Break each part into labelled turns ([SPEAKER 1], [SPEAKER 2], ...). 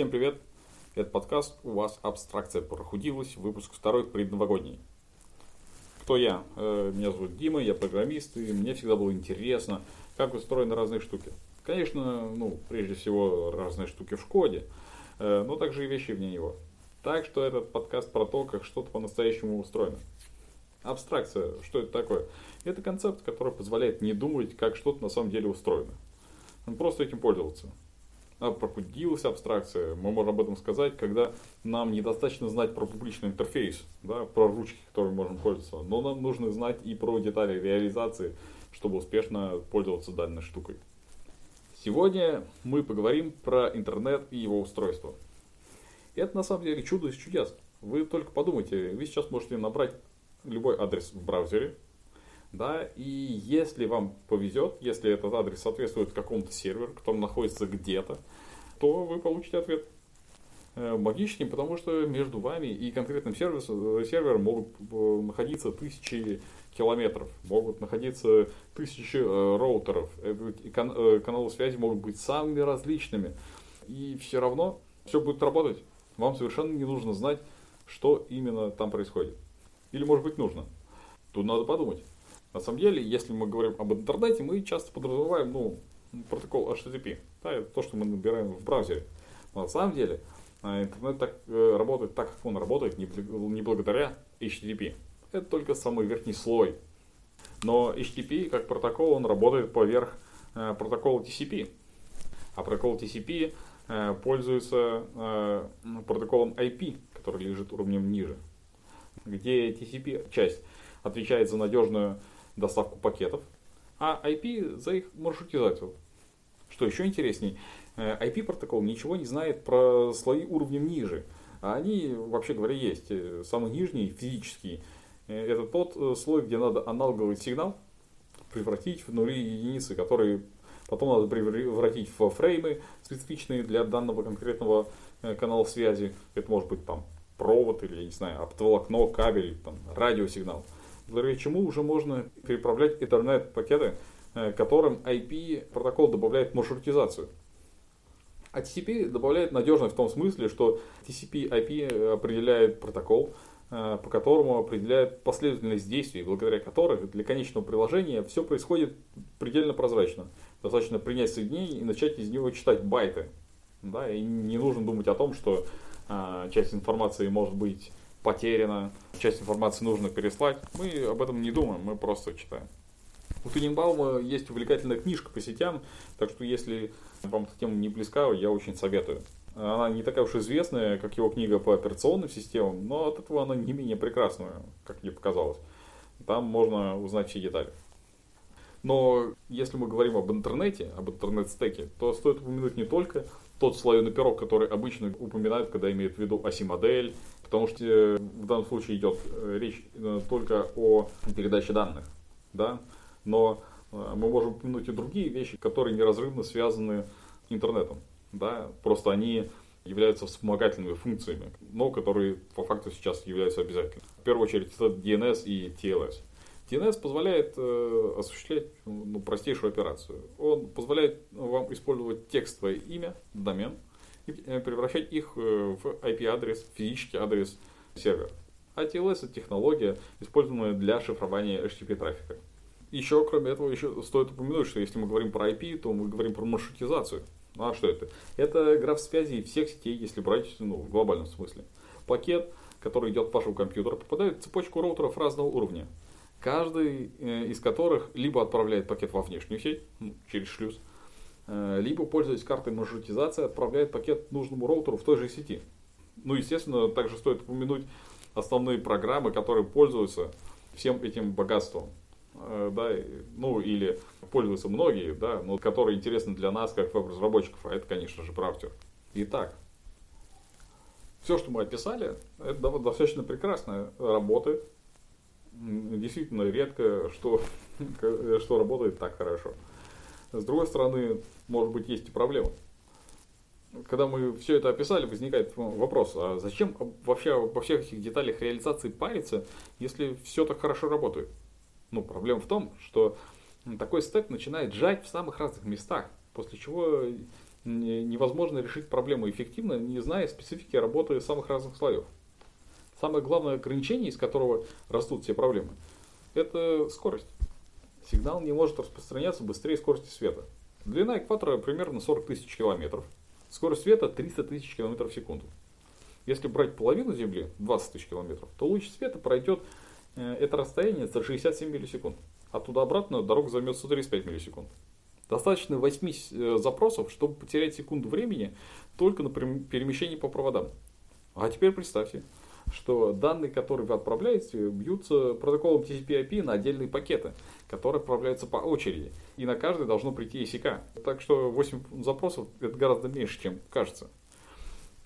[SPEAKER 1] Всем привет! Это подкаст «У вас абстракция прохудилась», выпуск второй предновогодний. Кто я? Э, меня зовут Дима, я программист, и мне всегда было интересно, как устроены разные штуки. Конечно, ну, прежде всего, разные штуки в Шкоде, э, но также и вещи вне него. Так что этот подкаст про то, как что-то по-настоящему устроено. Абстракция, что это такое? Это концепт, который позволяет не думать, как что-то на самом деле устроено. Просто этим пользоваться пробудилась абстракция. Мы можем об этом сказать, когда нам недостаточно знать про публичный интерфейс, да, про ручки, которыми можем пользоваться, но нам нужно знать и про детали реализации, чтобы успешно пользоваться данной штукой. Сегодня мы поговорим про интернет и его устройство. Это на самом деле чудо из чудес. Вы только подумайте, вы сейчас можете набрать любой адрес в браузере, да, и если вам повезет, если этот адрес соответствует какому-то серверу, который находится где-то, то вы получите ответ э, магическим, потому что между вами и конкретным сервисом, сервером могут э, находиться тысячи километров, могут находиться тысячи э, роутеров, каналы связи могут быть самыми различными, и все равно все будет работать. Вам совершенно не нужно знать, что именно там происходит. Или может быть нужно. Тут надо подумать. На самом деле, если мы говорим об интернете, мы часто подразумеваем ну, протокол HTTP. Да, это то, что мы набираем в браузере. Но на самом деле а, интернет так, э, работает так, как он работает, не, благодаря HTTP. Это только самый верхний слой. Но HTTP как протокол, он работает поверх э, протокола TCP. А протокол TCP э, пользуется э, протоколом IP, который лежит уровнем ниже. Где TCP часть отвечает за надежную доставку пакетов, а IP за их маршрутизацию. Что еще интересней, IP-протокол э, ничего не знает про слои уровнем ниже. А они, вообще говоря, есть. Э, самый нижний, физический, э, это тот слой, где надо аналоговый сигнал превратить в нули и единицы, которые потом надо превратить в фреймы, специфичные для данного конкретного канала связи. Это может быть там провод или, я не знаю, оптоволокно, кабель, там, радиосигнал благодаря чему уже можно переправлять интернет-пакеты, э, которым IP протокол добавляет маршрутизацию. А TCP добавляет надежность в том смысле, что TCP-IP определяет протокол, э, по которому определяет последовательность действий, благодаря которых для конечного приложения все происходит предельно прозрачно. Достаточно принять соединение и начать из него читать байты. Да, и не нужно думать о том, что а, часть информации может быть потеряна, часть информации нужно переслать. Мы об этом не думаем, мы просто читаем. У Туненбаума есть увлекательная книжка по сетям, так что если вам эта тема не близка, я очень советую. Она не такая уж известная, как его книга по операционным системам, но от этого она не менее прекрасная, как мне показалось. Там можно узнать все детали. Но если мы говорим об интернете, об интернет-стеке, то стоит упомянуть не только тот слоеный пирог, который обычно упоминают, когда имеют в виду оси-модель, потому что э, в данном случае идет э, речь э, только о передаче данных, да, но мы можем упомянуть и другие вещи, которые неразрывно связаны с интернетом, да, просто они являются вспомогательными функциями, но которые по факту сейчас являются обязательными. В первую очередь это DNS и TLS. DNS позволяет э, осуществлять ну, простейшую операцию. Он позволяет вам использовать текстовое имя, домен, и э, превращать их э, в IP-адрес, физический адрес сервера. TLS это технология, используемая для шифрования HTTP трафика. Еще, кроме этого, еще стоит упомянуть, что если мы говорим про IP, то мы говорим про маршрутизацию. Ну, а что это? Это граф связи всех сетей, если брать ну, в глобальном смысле. Пакет, который идет в вашего компьютера, попадает в цепочку роутеров разного уровня каждый э, из которых либо отправляет пакет во внешнюю сеть, ну, через шлюз, либо, пользуясь картой маршрутизации, отправляет пакет нужному роутеру в той же сети. Ну, естественно, также стоит упомянуть основные программы, которые пользуются всем этим богатством. Э, да, ну, или пользуются многие, да, но которые интересны для нас, как веб-разработчиков, а это, конечно же, браузер. Итак, все, что мы описали, это достаточно прекрасно работает, действительно редко, что, что работает так хорошо. С другой стороны, может быть, есть и проблема. Когда мы все это описали, возникает вопрос, а зачем вообще во всех этих деталях реализации париться, если все так хорошо работает? Ну, проблема в том, что такой стек начинает жать в самых разных местах, после чего невозможно решить проблему эффективно, не зная специфики работы самых разных слоев. Самое главное ограничение, из которого растут все проблемы, это скорость. Сигнал не может распространяться быстрее скорости света. Длина экватора примерно 40 тысяч километров. Скорость света 300 тысяч километров в секунду. Если брать половину Земли, 20 тысяч километров, то луч света пройдет э, это расстояние за 67 миллисекунд. Оттуда обратно дорога займет 135 миллисекунд. Достаточно 8 э, запросов, чтобы потерять секунду времени только на перемещении по проводам. А теперь представьте, что данные, которые вы отправляете, бьются протоколом TCP/IP на отдельные пакеты, которые отправляются по очереди. И на каждый должно прийти ECK. Так что 8 запросов это гораздо меньше, чем кажется.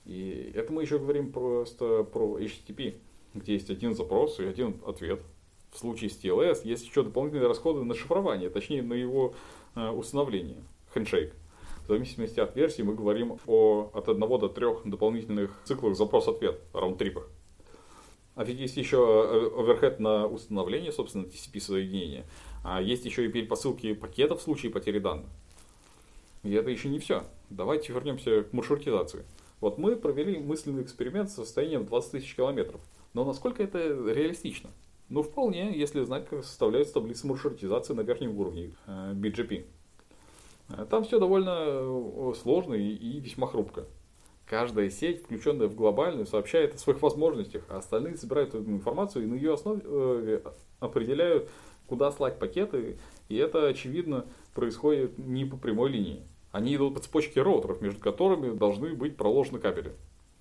[SPEAKER 1] И это мы еще говорим просто про HTTP, где есть один запрос и один ответ. В случае с TLS есть еще дополнительные расходы на шифрование, точнее на его э, установление, хендшейк. В зависимости от версии мы говорим о от одного до трех дополнительных циклах запрос-ответ, раунд-трипах. А ведь есть еще э, оверхед на установление, собственно, TCP соединения. А есть еще и перепосылки пакетов в случае потери данных. И это еще не все. Давайте вернемся к маршрутизации. Вот мы провели мысленный эксперимент с состоянием 20 тысяч километров. Но насколько это реалистично? Ну, вполне, если знать, как составляются таблицы маршрутизации на верхнем уровне э, BGP. Э, там все довольно сложно и весьма хрупко. Каждая сеть, включенная в глобальную, сообщает о своих возможностях, а остальные собирают эту информацию и на ее основе э, определяют, куда слать пакеты. И это, очевидно, происходит не по прямой линии. Они идут по цепочке роутеров, между которыми должны быть проложены кабели.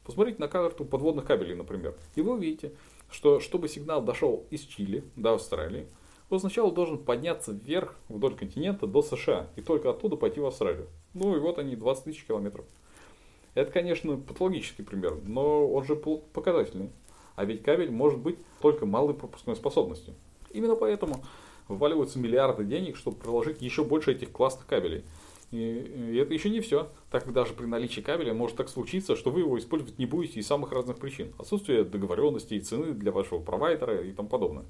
[SPEAKER 1] Посмотрите на карту подводных кабелей, например, и вы увидите, что чтобы сигнал дошел из Чили до Австралии, он сначала должен подняться вверх вдоль континента до США и только оттуда пойти в Австралию. Ну и вот они, 20 тысяч километров. Это, конечно, патологический пример, но он же показательный. А ведь кабель может быть только малой пропускной способностью. Именно поэтому вваливаются миллиарды денег, чтобы проложить еще больше этих классных кабелей. И это еще не все, так как даже при наличии кабеля может так случиться, что вы его использовать не будете из самых разных причин. Отсутствие договоренности и цены для вашего провайдера и тому подобное.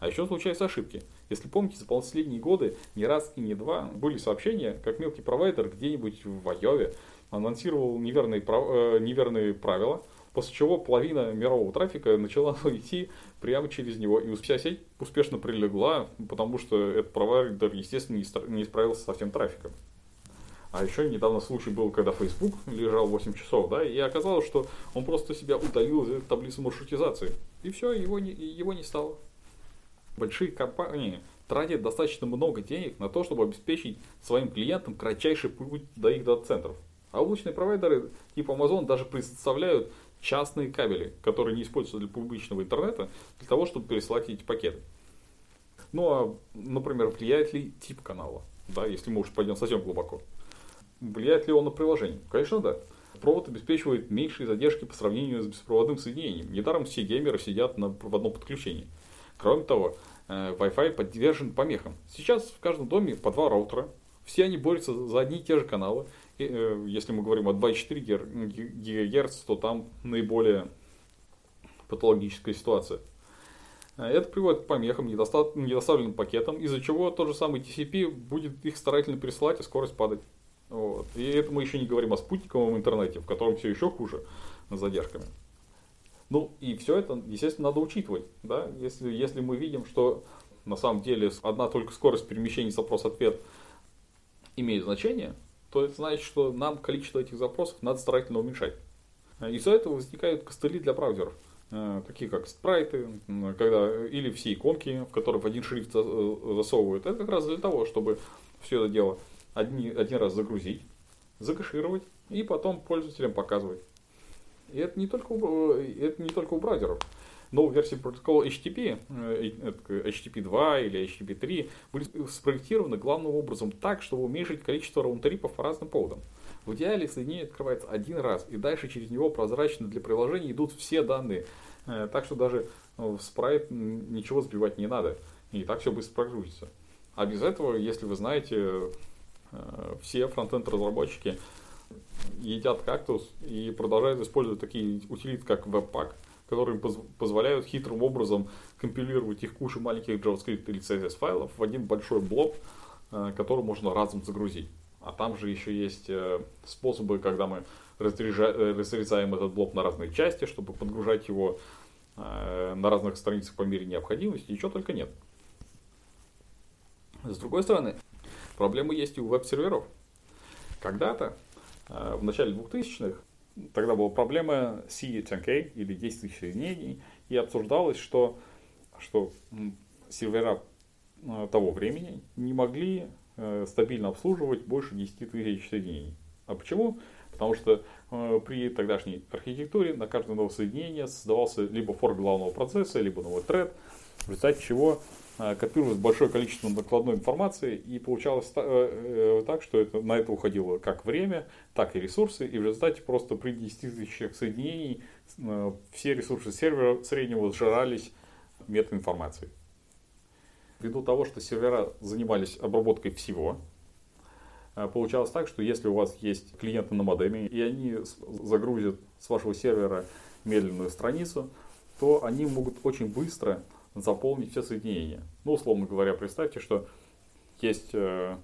[SPEAKER 1] А еще случаются ошибки. Если помните, за последние годы не раз и не два были сообщения, как мелкий провайдер где-нибудь в Айове анонсировал неверные, э, неверные правила, после чего половина мирового трафика начала идти прямо через него, и вся сеть успешно прилегла, потому что этот провайдер, естественно, не справился со всем трафиком. А еще недавно случай был, когда Facebook лежал 8 часов, да, и оказалось, что он просто себя удалил из таблицы маршрутизации. И все, его не, его не стало. Большие компании тратят достаточно много денег на то, чтобы обеспечить своим клиентам кратчайший путь до их дата-центров. А облачные провайдеры типа Amazon даже представляют частные кабели, которые не используются для публичного интернета, для того, чтобы пересылать эти пакеты. Ну а, например, влияет ли тип канала, да, если мы уж пойдем совсем глубоко. Влияет ли он на приложение? Конечно, да. Провод обеспечивает меньшие задержки по сравнению с беспроводным соединением. Недаром все геймеры сидят на проводном подключении. Кроме того, э, Wi-Fi подвержен помехам. Сейчас в каждом доме по два роутера. Все они борются за одни и те же каналы. Э, если мы говорим о 2,4 ГГц, то там наиболее патологическая ситуация. Э, это приводит к помехам, недоставленным пакетам, из-за чего тот же самый TCP будет их старательно пересылать, и скорость падать. Вот. И это мы еще не говорим о спутниковом интернете, в котором все еще хуже с задержками. Ну и все это, естественно, надо учитывать. Да? Если, если мы видим, что на самом деле одна только скорость перемещения запрос-ответ имеет значение, то это значит, что нам количество этих запросов надо старательно уменьшать. Из-за этого возникают костыли для браузеров, э, такие как спрайты, когда, или все иконки, в которые в один шрифт э, засовывают. Это как раз для того, чтобы все это дело один, один раз загрузить, закэшировать и потом пользователям показывать. И это не только у, это не только у браузеров новой версии протокола HTTP, HTTP 2 или HTTP 3, были спроектированы главным образом так, чтобы уменьшить количество раунд-трипов по разным поводам. В идеале соединение открывается один раз, и дальше через него прозрачно для приложения идут все данные. Э, так что даже в спрайт ничего сбивать не надо. И так все быстро прогрузится. А без этого, если вы знаете, э, все фронтенд разработчики едят кактус и продолжают использовать такие утилиты, как Webpack которые позволяют хитрым образом компилировать их кучу маленьких JavaScript или CSS файлов в один большой блок, э, который можно разом загрузить. А там же еще есть э, способы, когда мы разрезаем этот блок на разные части, чтобы подгружать его на разных страницах по мере необходимости, ничего только нет. С другой стороны, проблемы есть и у веб-серверов. Когда-то, в начале 2000-х, тогда была проблема C10K или 10 тысяч соединений, и обсуждалось, что, что сервера э, того времени не могли э, стабильно обслуживать больше 10 тысяч соединений. А почему? Потому что э, при тогдашней архитектуре на каждое новое соединение создавался либо форк главного процесса, либо новый тред, в результате чего копировалось большое количество накладной информации, и получалось э, э, так, что это, на это уходило как время, так и ресурсы, и в результате просто при 10 тысячах соединений все ресурсы сервера среднего сжирались метаинформацией. Ввиду того, что сервера занимались обработкой всего, получалось так, что если у вас есть клиенты на модеме, и они загрузят с вашего сервера медленную страницу, то они могут очень быстро заполнить все соединения. Ну, условно говоря, представьте, что есть, э,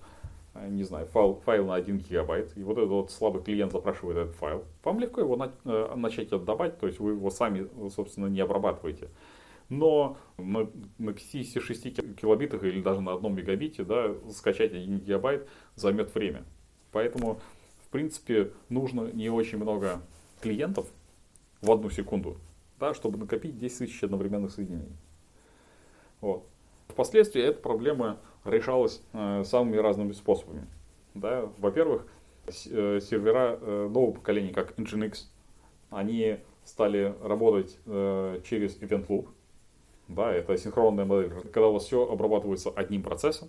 [SPEAKER 1] не знаю, файл, файл на 1 гигабайт, и вот этот вот слабый клиент запрашивает этот файл. Вам легко его на, э, начать отдавать, то есть вы его сами, собственно, не обрабатываете. Но на, на 56 килобитах или даже на одном мегабите да, скачать 1 гигабайт займет время. Поэтому, в принципе, нужно не очень много клиентов в одну секунду, да, чтобы накопить 10 тысяч одновременных соединений. Вот. Впоследствии эта проблема решалась э, самыми разными способами. Да? Во-первых, э, сервера э, нового поколения, как Nginx, они стали работать э, через Event Loop. Да, это синхронная модель, когда у вас все обрабатывается одним процессом.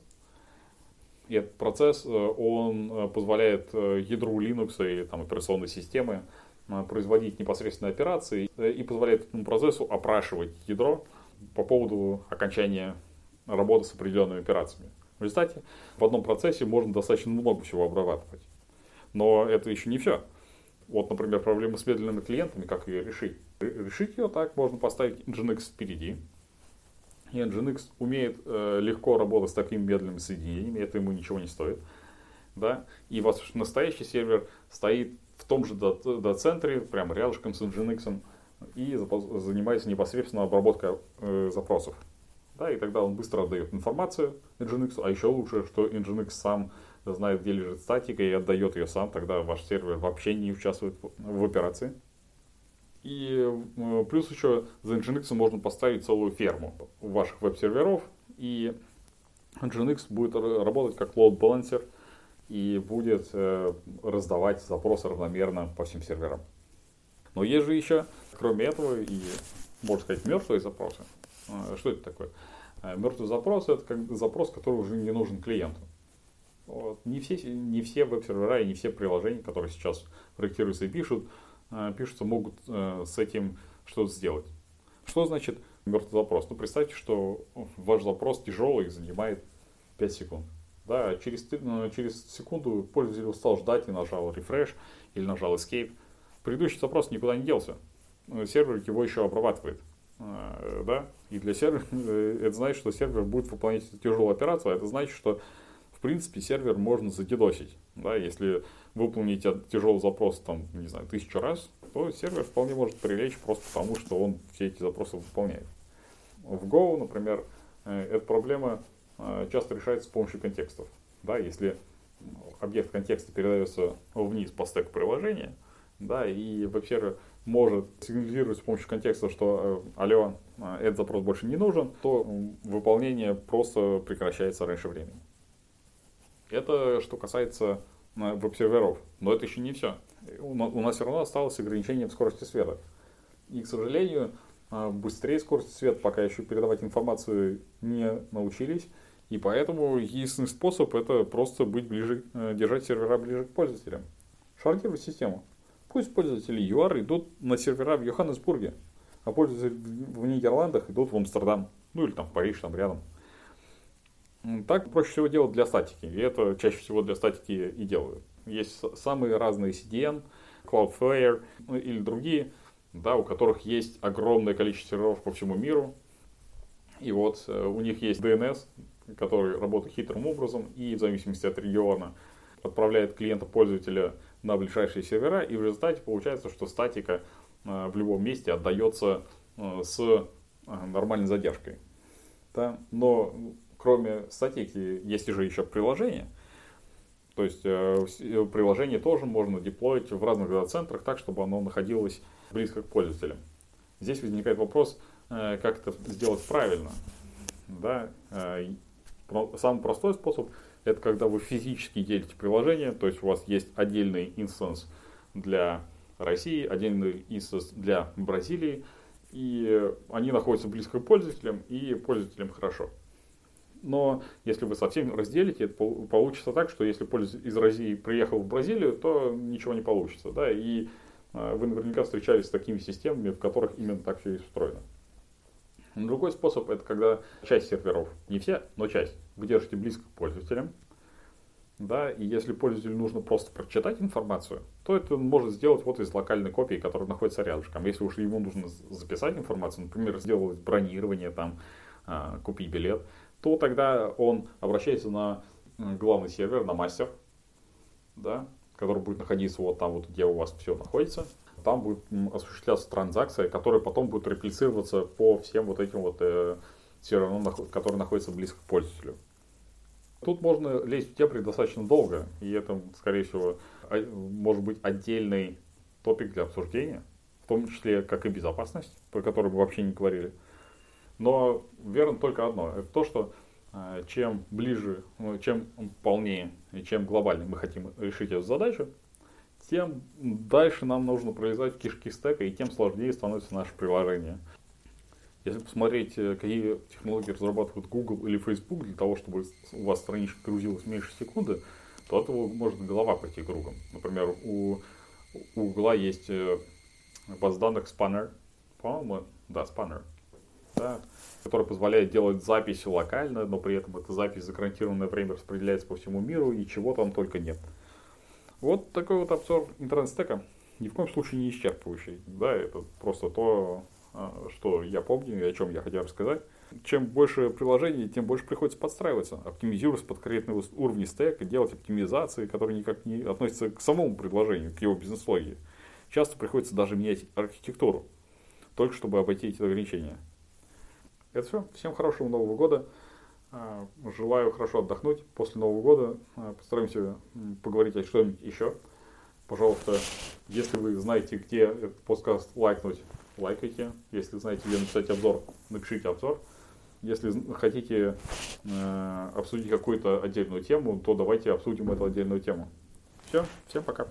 [SPEAKER 1] И этот процесс, э, он э, позволяет ядру Linux или там, операционной системы производить непосредственные операции и позволяет этому процессу опрашивать ядро, по поводу окончания работы с определенными операциями. В результате в одном процессе можно достаточно много всего обрабатывать. Но это еще не все. Вот, например, проблема с медленными клиентами, как ее решить? Решить ее так, можно поставить Nginx впереди. И Nginx умеет э, легко работать с такими медленными соединениями, это ему ничего не стоит. Да? И ваш настоящий сервер стоит в том же доцентре, прямо рядышком с Nginx, и занимается непосредственно обработкой э, запросов. Да, и тогда он быстро отдает информацию Nginx, а еще лучше, что Nginx сам знает, где лежит статика и отдает ее сам, тогда ваш сервер вообще не участвует в операции. И э, плюс еще за Nginx можно поставить целую ферму ваших веб-серверов, и Nginx будет работать как load balancer и будет э, раздавать запросы равномерно по всем серверам. Но есть же еще кроме этого, и, можно сказать, мертвые запросы. А, что это такое? А, мертвый запрос – это как запрос, который уже не нужен клиенту. Вот. Не, все, не все веб-сервера и не все приложения, которые сейчас проектируются и пишут, а, пишутся, могут с этим что-то сделать. Что значит мертвый запрос? Ну, представьте, что ваш запрос тяжелый и занимает 5 секунд. Да, через, ну, через секунду пользователь устал ждать и нажал refresh или нажал escape. Предыдущий запрос никуда не делся. Э, сервер его еще обрабатывает. Э, да? И для сервера э, это значит, что сервер будет выполнять тяжелую операцию, а это значит, что в принципе сервер можно задедосить. Да? Если выполнить тяжелый запрос там, не знаю, тысячу раз, то сервер вполне может прилечь просто потому, что он все эти запросы выполняет. В Go, например, эта проблема часто решается с помощью контекстов. Да, если объект контекста передается вниз по стеку приложения, да, и веб-сервер может сигнализировать с помощью контекста, что э, алло, э, этот запрос больше не нужен, то выполнение просто прекращается раньше времени. Это что касается э, веб-серверов. Но это еще не все. У нас все равно осталось ограничение в скорости света. И, к сожалению, быстрее скорости света пока еще передавать информацию не научились. И поэтому единственный способ это просто быть ближе, держать сервера ближе к пользователям. Шардировать систему. Пусть пользователи ЮАР идут на сервера в Йоханнесбурге, а пользователи в Нидерландах идут в Амстердам, ну или там в Париж, там рядом. Так проще всего делать для статики, и это чаще всего для статики и делают. Есть самые разные CDN, Cloudflare ну, или другие, да, у которых есть огромное количество серверов по всему миру. И вот э, у них есть DNS, который работает хитрым образом, и в зависимости от региона отправляет клиента пользователя на ближайшие сервера, и в результате получается, что статика э, в любом месте отдается э, с э, нормальной задержкой. Да? Но кроме статики есть же еще приложение. То есть приложение тоже можно деплоить в разных дата-центрах так, чтобы оно находилось близко к пользователям. Здесь возникает вопрос, как это сделать правильно. Да? Самый простой способ – это когда вы физически делите приложение, то есть у вас есть отдельный instance для России, отдельный instance для Бразилии, и они находятся близко к пользователям, и пользователям хорошо. Но если вы совсем разделите, получится так, что если пользователь из России приехал в Бразилию, то ничего не получится. Да? И э, вы наверняка встречались с такими системами, в которых именно так все и устроено. Другой способ это когда часть серверов, не все, но часть, вы держите близко к пользователям. Да, и если пользователю нужно просто прочитать информацию, то это он может сделать вот из локальной копии, которая находится рядышком. Если уж ему нужно записать информацию, например, сделать бронирование, там, а, купить билет, то тогда он обращается на главный сервер, на мастер, да, который будет находиться вот там, вот, где у вас все находится там будет осуществляться транзакция, которая потом будет реплицироваться по всем вот этим вот э, серверам, которые находятся близко к пользователю. Тут можно лезть в дебри достаточно долго, и это, скорее всего, может быть отдельный топик для обсуждения, в том числе как и безопасность, про которую мы вообще не говорили. Но верно только одно, это то, что э, чем ближе, ну, чем полнее и чем глобальнее мы хотим решить эту задачу, тем дальше нам нужно пролезать кишки стека, и тем сложнее становится наше приложение. Если посмотреть, э, какие технологии разрабатывают Google или Facebook для того, чтобы у вас страничка грузилась меньше секунды, то от этого может голова пойти кругом. Например, у, у Google есть э, база данных Spanner, по-моему, да, Spanner, да, который позволяет делать записи локально, но при этом эта запись за гарантированное время распределяется по всему миру, и чего там только нет. Вот такой вот обзор интернет-стека. Ни в коем случае не исчерпывающий. Да, это просто то, а, что я помню и о чем я хотел рассказать. Чем больше приложений, тем больше приходится подстраиваться, оптимизировать под конкретные уровни стека, делать оптимизации, которые никак не относятся к самому предложению, к его бизнес-логике. Часто приходится даже менять архитектуру, только чтобы обойти эти ограничения. Это все. Всем хорошего Нового года. А, желаю хорошо отдохнуть после Нового года. А, постараемся поговорить о чем-нибудь еще. Пожалуйста, если вы знаете, где этот подкаст лайкнуть, лайкайте. Если знаете, где написать обзор, напишите обзор. Если хотите э, обсудить какую-то отдельную тему, то давайте обсудим эту отдельную тему. Все, всем пока.